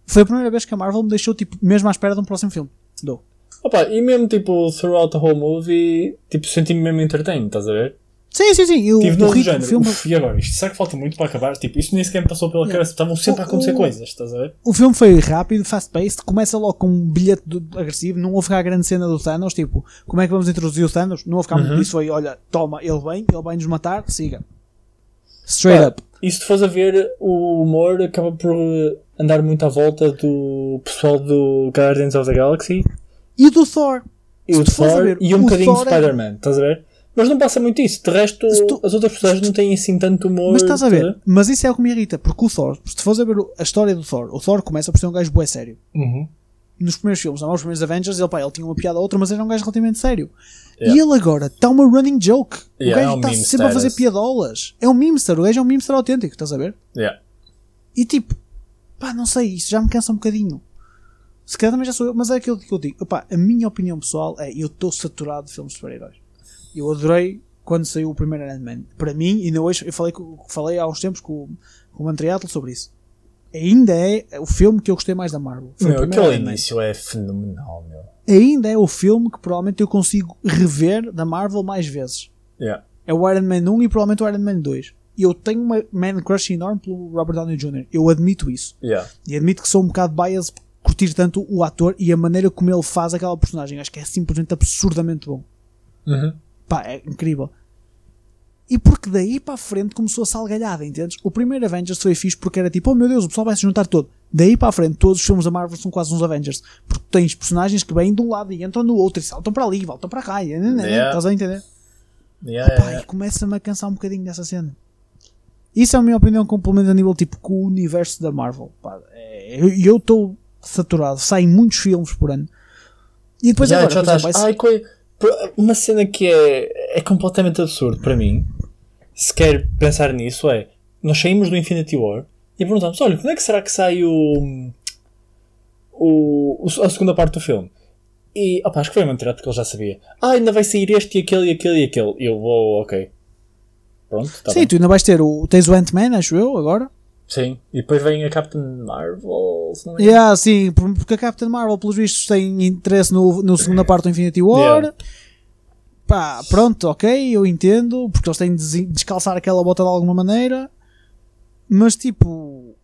Foi a primeira vez que a Marvel me deixou tipo, mesmo à espera de um próximo filme. Dou. Opa, e mesmo tipo, throughout the whole movie, tipo, senti-me mesmo entertained, estás a ver? Sim, sim, sim. Eu, Tive o no ritmo filme, Uf, e agora? Isto será que falta muito para acabar? Tipo, isto nem sequer me passou pela cabeça. Estavam sempre a acontecer O- o- coisas, estás a ver? o filme foi rápido, fast-paced, começa logo com um bilhete do- agressivo, não houve cá a grande cena do Thanos, tipo, como é que vamos introduzir o Thanos? Não houve cá Uhum. disso, foi, olha, toma, ele vem, ele vai nos matar, siga. Straight Pá, up. E se tu fores a ver, o humor acaba por andar muito à volta do pessoal do Guardians of the Galaxy E do Thor. e o Thor ver, e um o bocadinho de é- Spider-Man, estás a ver? Mas não passa muito isso. De resto, tu- as outras personagens não têm assim tanto humor. Mas estás a ver, mas isso é o que me irrita, porque o Thor, se tu fores a ver a história do Thor, o Thor começa por ser um gajo bué sério. Uhum. Nos primeiros filmes, nos primeiros Avengers, ele, pá, ele tinha uma piada ou outra, mas era um gajo relativamente sério. Yeah. E ele agora está uma running joke. Yeah, o gajo é um está meme sempre a fazer piadolas. É um memester, o gajo é um memester autêntico, estás a ver? Yeah. E tipo, pá, não sei, isso já me cansa um bocadinho. Se calhar também já sou eu, mas é aquilo que eu digo. Opá, a minha opinião pessoal é eu estou saturado de filmes de super-heróis. Eu adorei quando saiu o primeiro Iron Man. Para mim, ainda hoje, eu falei, falei há uns tempos com, com o Mantriatlo sobre isso. Ainda é o filme que eu gostei mais da Marvel. Foi Meu, aquele início é fenomenal, meu. Ainda é o filme que provavelmente eu consigo rever da Marvel mais vezes. Yeah. É o Iron Man 1 e provavelmente o Iron Man 2. E eu tenho uma man crush enorme pelo Robert Downey Jr. Eu admito isso. Yeah. E admito que sou um bocado biased por curtir tanto o ator e a maneira como ele faz aquela personagem. Acho que é simplesmente absurdamente bom. Uhum. Pá, é incrível. E porque daí para a frente começou a salgalhada, entendes? O primeiro Avengers foi fixe porque era tipo, oh meu Deus, o pessoal vai se juntar todo. Daí para a frente, todos os filmes da Marvel são quase uns Avengers. Porque tens personagens que vêm de um lado e entram no outro e saltam para ali, voltam para cá. E, Yeah. Estás a entender? Yeah, Pá, yeah, e começa-me a cansar um bocadinho dessa cena. Isso é a minha opinião complementa a nível tipo com o universo da Marvel. Pá, é- eu estou saturado, saem muitos filmes por ano. E depois Já, agora, já exemplo, estás- Ai, coi- Uma cena que é, é completamente absurdo para mim, se quer pensar nisso, é nós saímos do Infinity War e perguntamos: olha, quando é que será que sai o, o, a segunda parte do filme? E opa, acho que foi uma mentira porque ele já sabia. Ah, ainda vai sair este e aquele e aquele e aquele. E eu vou, ok. Pronto, tá Sim, bem. tu ainda vais ter o. Tens o Ant-Man, acho eu, agora. Sim. E depois vem a Captain Marvel. Se não engano. Yeah, sim, por- porque a Captain Marvel, pelos vistos, tem interesse no, no segunda parte do Infinity War. Yeah. Pá, pronto, ok, eu entendo, porque eles têm de descalçar aquela bota de alguma maneira. Mas tipo.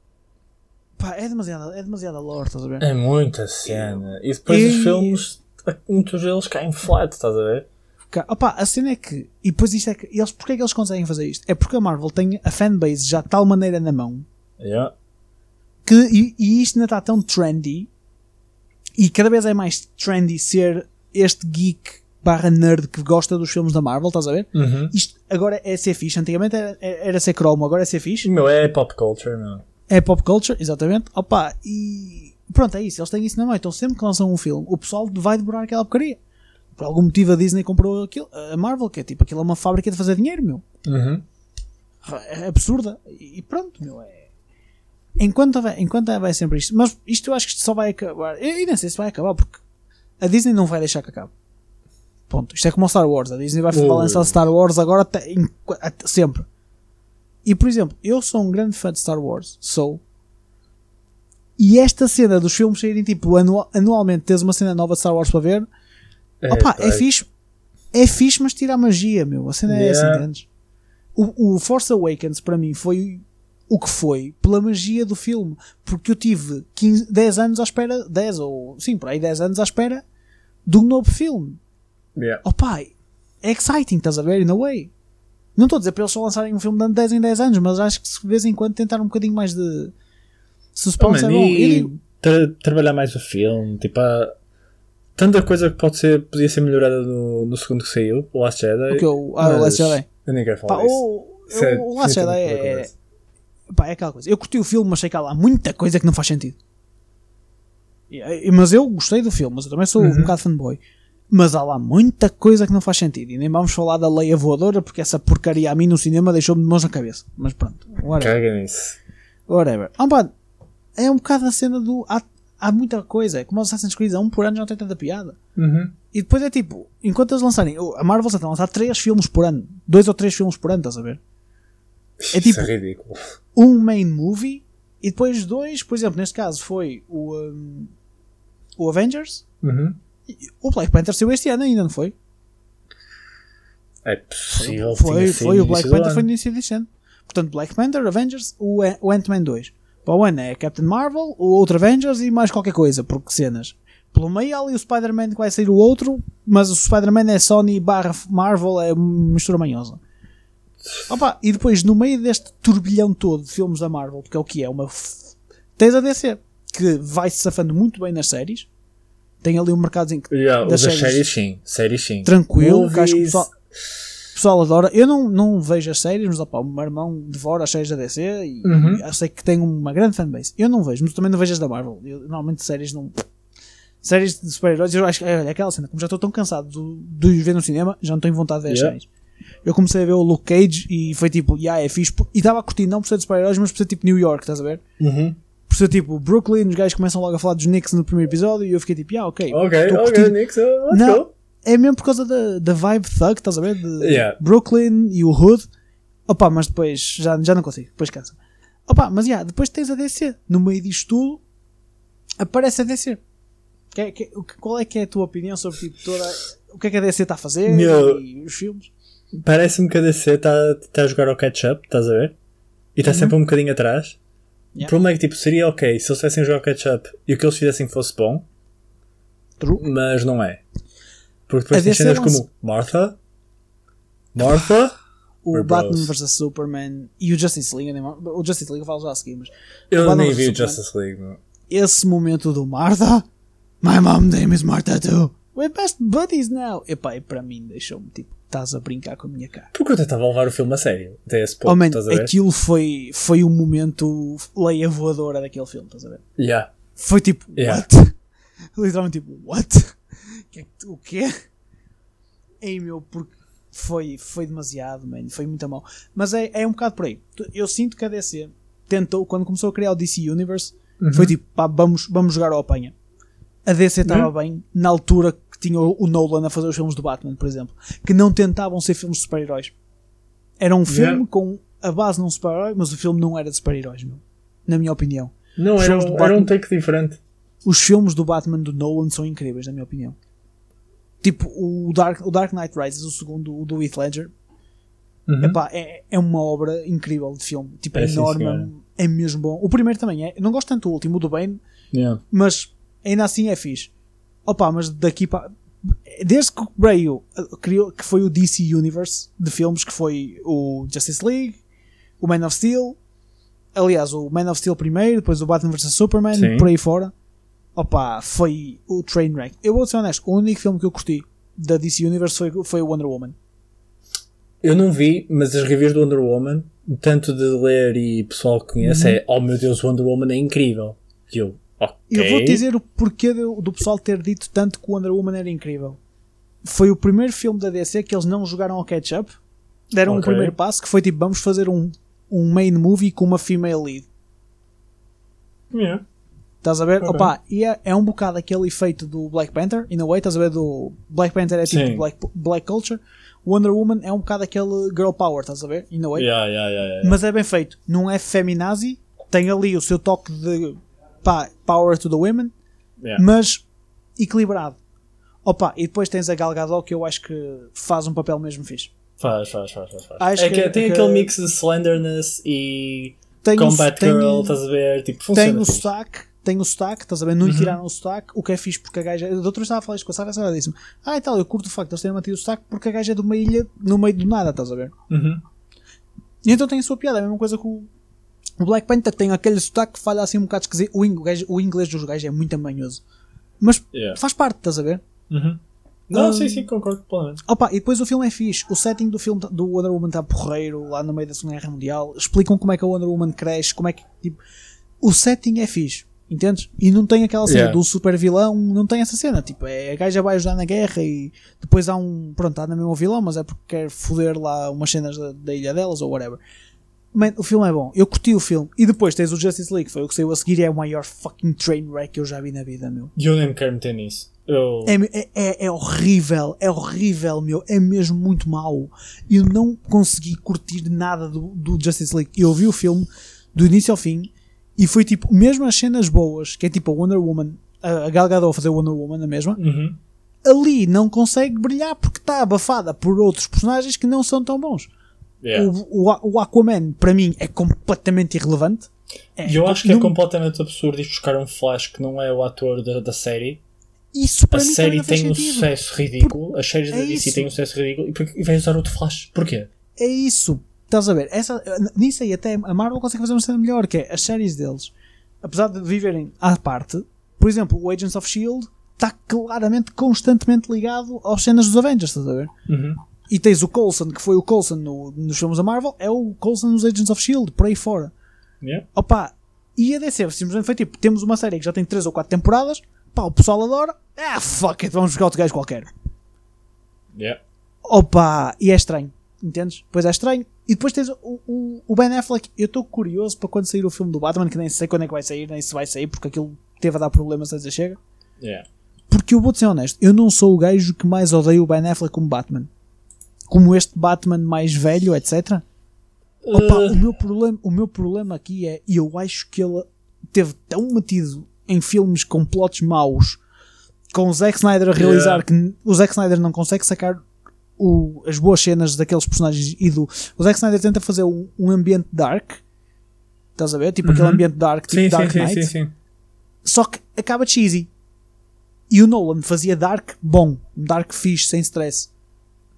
Pá, é demasiada, é demasiada lore, estás a ver? É muita cena. E depois E- os filmes, muitos deles caem flat, estás a ver? Opa, a cena é que. E depois isto é que. Eles, porque é que eles conseguem fazer isto? É porque a Marvel tem a fanbase já de tal maneira na mão Yeah. que. E, e isto ainda está tão trendy. E cada vez é mais trendy ser este geek barra nerd que gosta dos filmes da Marvel, estás a ver? Uhum. Isto agora é ser fixe. Antigamente era, era ser cromo, agora é ser fixe. Meu, é pop culture, meu. É pop culture, exatamente. Opa, e pronto, é isso. Eles têm isso na mão. Então sempre que lançam um filme, o pessoal vai devorar aquela porcaria. Por algum motivo a Disney comprou aquilo, a Marvel, que é tipo, aquilo é uma fábrica de fazer dinheiro, meu. Uhum. É absurda. E pronto, meu. É... Enquanto, vai, enquanto vai sempre isto. Mas isto eu acho que isto só vai acabar. Eu, eu nem sei se vai acabar, porque a Disney não vai deixar que acabe. Ponto. Isto é como o Star Wars. A Disney vai Ui. lançar Star Wars agora até, em- até- sempre. E por exemplo, eu sou um grande fã de Star Wars. Sou. E esta cena dos filmes saírem tipo anua- anualmente, teres uma cena nova de Star Wars para ver, Opa, é fixe. É fixe, mas tira a magia, meu. A cena é essa, Yeah. entendes? O, o Force Awakens para mim foi o que foi pela magia do filme. Porque eu tive 15, 10 anos à espera, 10 ou sim, por aí 10 anos à espera de um novo filme. Yeah. Opa, é exciting, estás a ver? In a way. Não estou a dizer para eles só lançarem um filme de 10 em 10 anos, mas acho que de vez em quando tentar um bocadinho mais de Oh, suspense man, é bom. Eu e digo, tra- trabalhar mais o filme, tipo, há tanta coisa que pode ser, podia ser melhorada no, no segundo que saiu, o Last Jedi. o que eu, ah, o Last Jedi. Eu nem quero falar Pá, disso. o, Isso é o Last Jedi é, outra coisa. Pá, é aquela coisa. Eu curti o filme, mas sei que há lá muita coisa que não faz sentido. E- Mas eu gostei do filme, mas eu também sou um Uhum. bocado fanboy. Mas há lá muita coisa que não faz sentido. E nem vamos falar da Leia Voadora, porque essa porcaria a mim no cinema deixou-me de mãos na cabeça. Mas pronto, whatever. Caga nisso. whatever. Ah, pá, é um bocado a cena do. Há, há muita coisa. É como os Assassin's Creed, há um por ano já não tem tanta piada. Uhum. E depois é tipo, enquanto eles lançarem. A Marvel está a lançar 3 filmes por ano. 2 ou 3 filmes por ano, estás a ver? É tipo- Isso é ridículo. um main movie e depois dois, por exemplo, neste caso foi o, um, o Avengers. Uhum. O Black Panther saiu este ano ainda, não foi? É possível. foi, foi sido o Black Panther ano. foi no início deste ano. Portanto, Black Panther, Avengers, o, o Ant-Man 2. Para o ano é Captain Marvel, o outro Avengers e mais qualquer coisa, porque cenas. Pelo meio ali o Spider-Man que vai sair o outro, mas o Spider-Man é Sony barra Marvel, é uma mistura manhosa. Opa, e depois, no meio deste turbilhão todo de filmes da Marvel, porque é o que é, uma. f- Tens a DC, que vai se safando muito bem nas séries. Tem ali um mercado que Yeah, das séries- séries sim. Séries sim. tranquilo, que acho que o pessoal, o pessoal adora. Eu não, não vejo as séries, mas opa, o meu irmão devora as séries da DC e Uhum. eu sei que tem uma grande fanbase. Eu não vejo, mas também não vejo as da Marvel. Eu, normalmente séries não. Séries de super-heróis, eu acho que é aquela cena, como já estou tão cansado do- de os ver no cinema, já não tenho vontade de ver as Yeah. séries. Eu comecei a ver o Luke Cage e foi tipo, yeah, é fixe. E estava a curtir não por ser de super-heróis, mas por ser tipo New York, estás a ver? Uhum. Por ser tipo, Brooklyn, os gajos começam logo a falar dos Knicks no primeiro episódio e eu fiquei tipo, ah, ok. Ok, ok, so let's Não. go. É mesmo por causa da, da vibe thug, estás a ver? De Yeah. Brooklyn e o Hood. Opa, mas depois já, já não consigo, depois cansa. Opa, mas já, depois tens a DC. No meio disto tudo, aparece a DC. Que, que, o que- qual é que é a tua opinião sobre tipo, toda, o que é que a DC está a fazer Meu- e os filmes? Parece-me que a DC está tá a jogar ao catch-up, estás a ver? E está sempre um bocadinho atrás. O Yeah. problema é que tipo, seria ok se eles tivessem a jogar ao catch-up e o que eles fizessem fosse bom, True. mas não é. Porque depois DC cenas como Martha, Martha, O Batman vs Superman e o Justice League. O Justice League eu falo já a seguir, mas eu Batman nem vi o. Justice League. meu. esse momento do Martha, my mom name is Martha too. We're best buddies now. Epá, e para mim deixou-me tipo, estás a brincar com a minha cara. Porque eu tentava levar o filme a sério, até esse ponto, Oh man, aquilo foi, foi o momento leia voadora daquele filme, estás a ver? Yeah. Foi tipo, Yeah. what? Literalmente tipo, what? É O quê? Ei meu, porque foi, foi demasiado, man. Foi muito mal. Mas é, é um bocado por aí. Eu sinto que a DC tentou, quando começou a criar o DC Universe, Uhum. foi tipo, pá, vamos, vamos jogar ao apanha. A DC estava Uhum. bem na altura que tinha o Nolan a fazer os filmes do Batman, por exemplo, que não tentavam ser filmes de super-heróis. Era um filme Yeah. com a base num super-herói, mas o filme não era de super-heróis. Na minha opinião. Não, Os era, um- era um Batman- take diferente. Os filmes do Batman do Nolan são incríveis, na minha opinião. Tipo, o Dark, o Dark Knight Rises, o segundo, o do Heath Ledger, Uhum. epá, é, é uma obra incrível de filme. Tipo, é, É, sim, enorme, senhora. é mesmo bom. O primeiro também é. Não gosto tanto do último, o do Bane, Yeah. mas ainda assim é fixe. Opa, mas daqui para. Desde que veio, uh, criou, que foi o DC Universe de filmes, que foi o Justice League, o Man of Steel, aliás, o Man of Steel primeiro, depois o Batman vs Superman, Sim. por aí fora. Opa, foi o Trainwreck. Eu vou ser honesto, o único filme que eu curti da DC Universe foi, foi o Wonder Woman. Eu não vi, mas as reviews do Wonder Woman, tanto de ler e pessoal que conhece, Uhum. é oh meu Deus, Wonder Woman é incrível. E eu, ok. Eu vou dizer o porquê do, do pessoal ter dito tanto que o Wonder Woman era incrível. Foi o primeiro filme da DC que eles não jogaram ao catch-up. Deram o Ok. primeiro passo que foi tipo, vamos fazer um, um main movie com uma female lead. Yeah. Estás a ver? Ok. Opa, e é, é um bocado aquele efeito do Black Panther, in a way, estás a ver? Do Black Panther é tipo black, black Culture. Wonder Woman é um bocado aquele girl power, estás a ver? In a way. Yeah, yeah, yeah. Mas é bem feito. Não é feminazi, tem ali o seu toque de pá, power to the women, Yeah. mas equilibrado. Opa, e depois tens a Gal Gadot que eu acho que faz um papel mesmo fixe. Faz, faz, faz, faz. faz. Acho é que, que- tem que- aquele mix de slenderness e Tem combat o, tem, girl, estás a ver? Tipo, funciona tem o sotaque, tem o sotaque, estás a ver? Não lhe tiraram o sotaque, o que é fixe porque a gaja. A doutora estava a falar isto com a Sara, a Sara disse-me: Ah, e tal, eu curto o facto de eles terem mantido o sotaque porque a gaja é de uma ilha no meio do nada, estás a ver? Uhum. E então tem a sua piada, é a mesma coisa que o, o Black Panther tem aquele sotaque que falha assim um bocado esquisito. O, ing- o inglês dos gajos é muito amanhoso, mas Yeah. faz parte, estás a ver? Uhum. Não, Hum. sim, sim, concordo plenamente. Opa, e depois o filme é fixe. O setting do filme do Wonder Woman está porreiro, lá no meio da Segunda Guerra Mundial. Explicam como é que a Wonder Woman cresce, como é que. Tipo, o setting é fixe, entendes? E não tem aquela cena Yeah. do super vilão, não tem essa cena. Tipo, é, a gaja vai ajudar na guerra e depois há um. Pronto, há na mesma vilão, mas é porque quer foder lá umas cenas da, da ilha delas ou whatever. Man, o filme é bom, eu curti o filme. E depois tens o Justice League, foi o que saiu a seguir e é o maior fucking train wreck que eu já vi na vida, meu. E eu nem me quero meter nisso. Eu... É, é, é, é horrível, é horrível, meu. É mesmo muito mau. Eu não consegui curtir nada do, do Justice League. Eu vi o filme do início ao fim e foi tipo, mesmo as cenas boas, que é tipo a Wonder Woman, a a Gal Gadot a fazer Wonder Woman, a mesma, Uhum. ali não consegue brilhar porque está abafada por outros personagens que não são tão bons. Yeah. O, o, o Aquaman, para mim, é completamente irrelevante. E eu acho que é não- completamente absurdo ir buscar um Flash que não é o ator da, da série. Isso para A mim série faz tem um sentido. sucesso ridículo. As séries É da DC isso. têm um sucesso ridículo. E, por- e vai usar outro Flash. Porquê? É isso. Estás a ver? Essa, nisso aí até a Marvel consegue fazer uma cena melhor, que é as séries deles, apesar de viverem à parte, por exemplo, o Agents of S.H.I.E.L.D. está claramente, constantemente ligado às cenas dos Avengers, estás a ver? Uhum. E tens o Coulson, que foi o Coulson no- nos filmes da Marvel, é o Coulson nos Agents of S.H.I.E.L.D., por aí fora. Yeah. Opa, e a DC simplesmente foi tipo, temos uma série que já tem 3 ou 4 temporadas, pá, o pessoal adora, ah, fuck it, vamos buscar outro gajo qualquer. Yeah. Opa, e é estranho, entendes? Pois é estranho. E depois tens o, o, o Ben Affleck. Eu estou curioso para quando sair o filme do Batman, que nem sei quando é que vai sair, nem se vai sair, porque aquilo teve a dar problemas antes de chega. Yeah. Porque eu vou ser honesto, eu não sou o gajo que mais odeia o Ben Affleck como Batman. Como este Batman mais velho, etc. Opa, Uh, o, meu problema, o meu problema aqui é, e eu acho que ele teve tão metido em filmes com plots maus, com o Zack Snyder a realizar Yeah. que o Zack Snyder não consegue sacar o- as boas cenas daqueles personagens e do. O Zack Snyder tenta fazer um, um ambiente dark, estás a ver? Tipo aquele Uhum. ambiente dark, tipo sim, Dark sim, Knight, sim, sim. só que acaba cheesy. E o Nolan fazia dark bom, dark fixe, sem stress.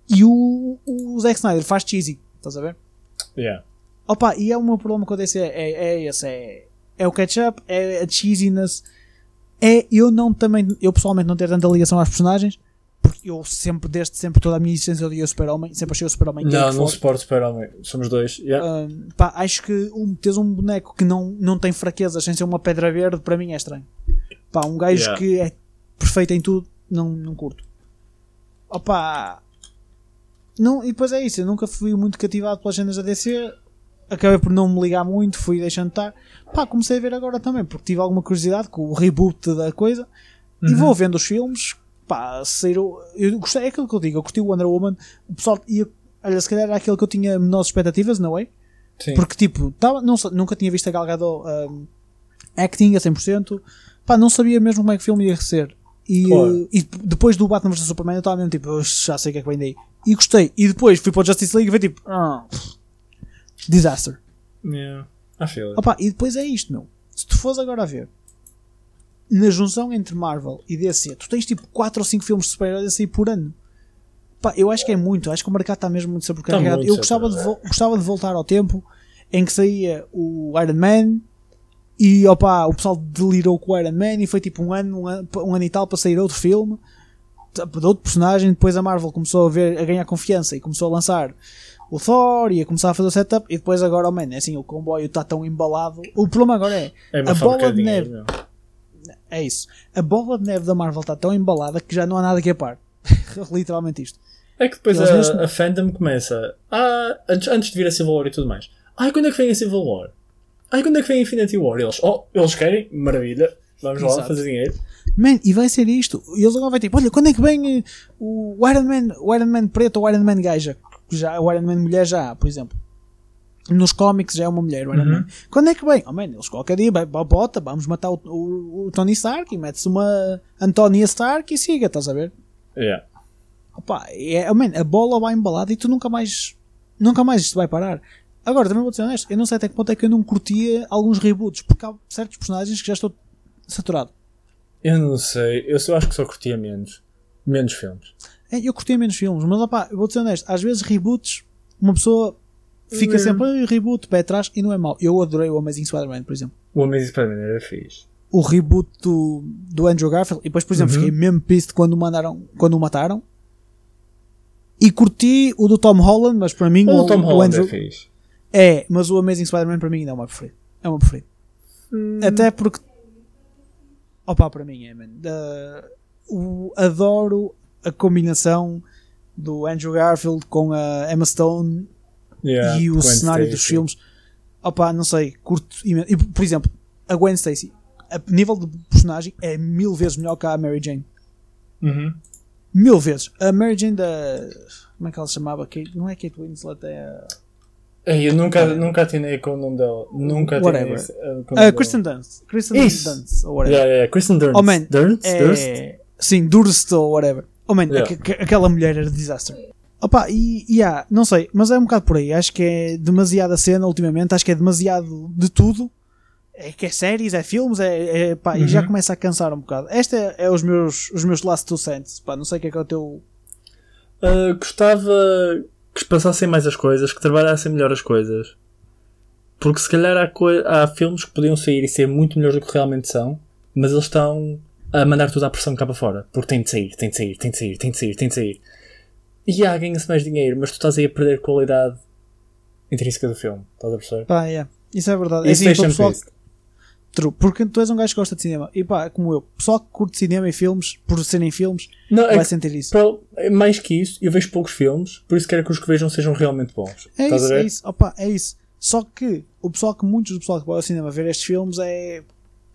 E o, o Zack Snyder faz cheesy, estás a ver? Yeah. Opa, e é o meu problema com a DC, é, é, é esse, é, é o catch-up, é a cheesiness, é eu não também, eu pessoalmente não ter tanta ligação às personagens, porque eu sempre, desde sempre, toda a minha essência odiei o super-homem, sempre achei o super-homem Não, não suporto super-homem. Somos dois. Yeah. Hum, pá, acho que um, teres um boneco que não, não tem fraquezas sem ser uma pedra verde, para mim é estranho. Pá, um gajo Yeah. que é perfeito em tudo, não, não curto. Opa, não, e depois é isso, eu nunca fui muito cativado pelas cenas da DC, acabei por não me ligar muito, fui deixando estar. Pá, comecei a ver agora também, porque tive alguma curiosidade com o reboot da coisa, e Uhum. vou vendo os filmes, pá, saíram, eu gostei, é aquilo que eu digo, eu curti o Wonder Woman, o pessoal ia, olha, se calhar era aquele que eu tinha menores expectativas, não é? Sim. Porque, tipo, tava, não, nunca tinha visto a Gal Gadot um, acting a 100%. Pá, não sabia mesmo como é que o filme ia ser. E, Claro. uh, e depois do Batman vs Superman eu estava mesmo tipo, "Eu já sei o que é que vem daí. E gostei. E depois fui para o Justice League e foi tipo, ah, disaster. Yeah. I feel it. Opa, e depois é isto, meu. Se tu fores agora a ver, na junção entre Marvel e DC, tu tens tipo 4 ou 5 filmes de super-heróis a sair por ano. Pá, eu acho que é muito. Acho que o mercado está mesmo muito sobrecarregado. muito eu gostava de, gostava de voltar ao tempo em que saía o Iron Man e opa, o pessoal delirou com o Iron Man e foi tipo um ano, um ano, um ano e tal para sair outro filme de outro personagem. Depois a Marvel começou a, ver, a ganhar confiança e começou a lançar o Thor e a começar a fazer o setup. E depois agora, oh man, é assim, o comboio está tão embalado. O problema agora é É a bola de neve. meu. É isso. A bola de neve da Marvel está tão embalada que já não há nada que a par. Literalmente isto. É que depois Eles a, a fandom começa. Ah, antes, antes de vir a Civil War e tudo mais. Ai, quando é que vem a Civil War? Ai, quando é que vem a Infinity War? Eles, oh, eles querem? Maravilha. Vamos lá Exato. fazer dinheiro. Man, e vai ser isto. E eles agora vai tipo, olha, quando é que vem eh, o Iron Man, o Iron Man preto ou o Iron Man gaja? Já, o Iron Man mulher já há, por exemplo. Nos cómics já é uma mulher, o Iron Uhum. Man. Quando é que vem? Oh man, eles qualquer dia, bota, vamos matar o, o- o Tony Stark e mete-se uma Antonia Stark e siga, estás a ver? Yeah. Opa, é, oh man, a bola vai embalada e tu nunca mais, nunca mais isto vai parar. Agora, também vou ser honesto, eu não sei até que ponto é que eu não curtia alguns reboots, porque há certos personagens que já estou saturado. Eu não sei. Eu só acho que só curtia menos. Menos filmes. É, eu curtia menos filmes, mas opá, vou ser honesto, às vezes reboots, uma pessoa fica Hum. sempre, "Ai, reboot, pé atrás, e não é mau. Eu adorei o Amazing Spider-Man, por exemplo. O Amazing Spider-Man era fixe. O reboot do, do Andrew Garfield, e depois, por exemplo, Uhum. fiquei mesmo pissed quando o, mandaram, quando o mataram. E curti o do Tom Holland, mas para mim O do Tom o Holland Andrew, é fixe. É, mas o Amazing Spider-Man para mim ainda é o meu preferido. É o meu preferido. Hum. Até porque. Opa, para mim é, man. Uh, o- adoro a combinação do Andrew Garfield com a Emma Stone Yeah, e o cenário dos Stacy. filmes. Opa, não sei, curto imenso. E, por exemplo, a Gwen Stacy, a nível de personagem, é mil vezes melhor que a Mary Jane. Uhum. Mil vezes. A Mary Jane da. Como é que ela se chamava? Kate, não é Kate Winslet, é a. Eu nunca, nunca atinei com o nome dela. Nunca atinei eh, com nome Kristen Dunst. Kristen Isso. Dunst, ou whatever. Yeah, yeah. Kristen Dunst. Oh, man, Dunst? É, sim, Durst ou whatever. Oh man, Yeah. aqu- aqu- aquela mulher era disaster. Opa, e, e há, não sei, mas é um bocado por aí. Acho que é demasiada cena ultimamente, acho que é demasiado de tudo. É que é séries, é filmes, é, é pá, e já Uhum. começa a cansar um bocado. Este é, é os meus os meus last two cents. Pá, não sei o que é que é o teu. Uh, gostava que se passassem mais as coisas, que trabalhassem melhor as coisas. Porque se calhar há, há filmes que podiam sair e ser muito melhores do que realmente são, mas eles estão a mandar tudo à pressão cá para fora. Porque tem de sair, tem de sair, tem de sair, tem de sair, tem de sair. E há, ganha-se mais dinheiro, mas tu estás aí a perder qualidade intrínseca do filme. Estás a perceber? Pá, yeah. Isso é verdade. É Isso assim, para o pessoal. True, porque tu és um gajo que gosta de cinema. E pá, como eu, pessoal que curte cinema e filmes, por serem filmes, Não, é vai que, sentir isso. é mais que isso, eu vejo poucos filmes, por isso quero que os que vejam sejam realmente bons. É Estás isso, é isso. Opa, é isso. Só que o pessoal que muitos do pessoal que vai ao cinema ver estes filmes é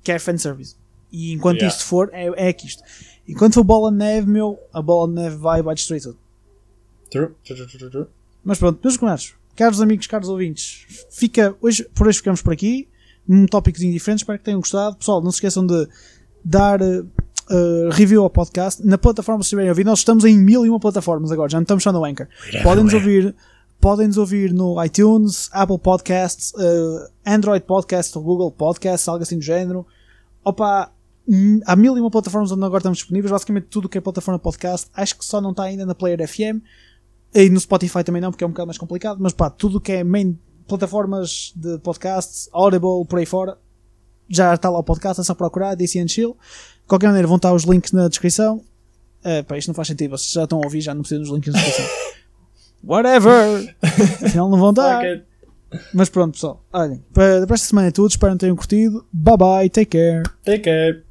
quer fanservice. E enquanto Yeah. isto for, é, é que isto. Enquanto for bola de neve, meu, a bola de neve vai, vai destruir tudo. True, true, true, true. Mas pronto, meus comentários, caros amigos, caros ouvintes, fica, hoje, por hoje ficamos por aqui, num tópicozinho diferente, espero que tenham gostado. Pessoal, não se esqueçam de dar eh, review ao podcast na plataforma que estiverem a ouvir. Nós estamos em mil e uma plataformas agora, já não estamos só no Anchor. Podem-nos ouvir, podem-nos ouvir no iTunes, Apple Podcasts, eh, Android Podcasts Google Podcasts, algo assim do género. Opa, há mil e uma plataformas onde agora estamos disponíveis, basicamente tudo o que é plataforma podcast. Acho que só não está ainda na Player FM. E no Spotify também não, porque é um bocado mais complicado, mas pá, tudo o que é main plataformas de podcasts, Audible, por aí fora, já está lá o podcast, é só procurar, DC and Chill. De qualquer maneira, vão estar os links na descrição. Uh, pá, isto não faz sentido, vocês já estão a ouvir, já não precisam dos links na descrição. Whatever! Afinal, não vão estar. Mas pronto, pessoal, olhem, para, para esta semana é tudo, espero que tenham curtido. Bye bye, take care. Take care.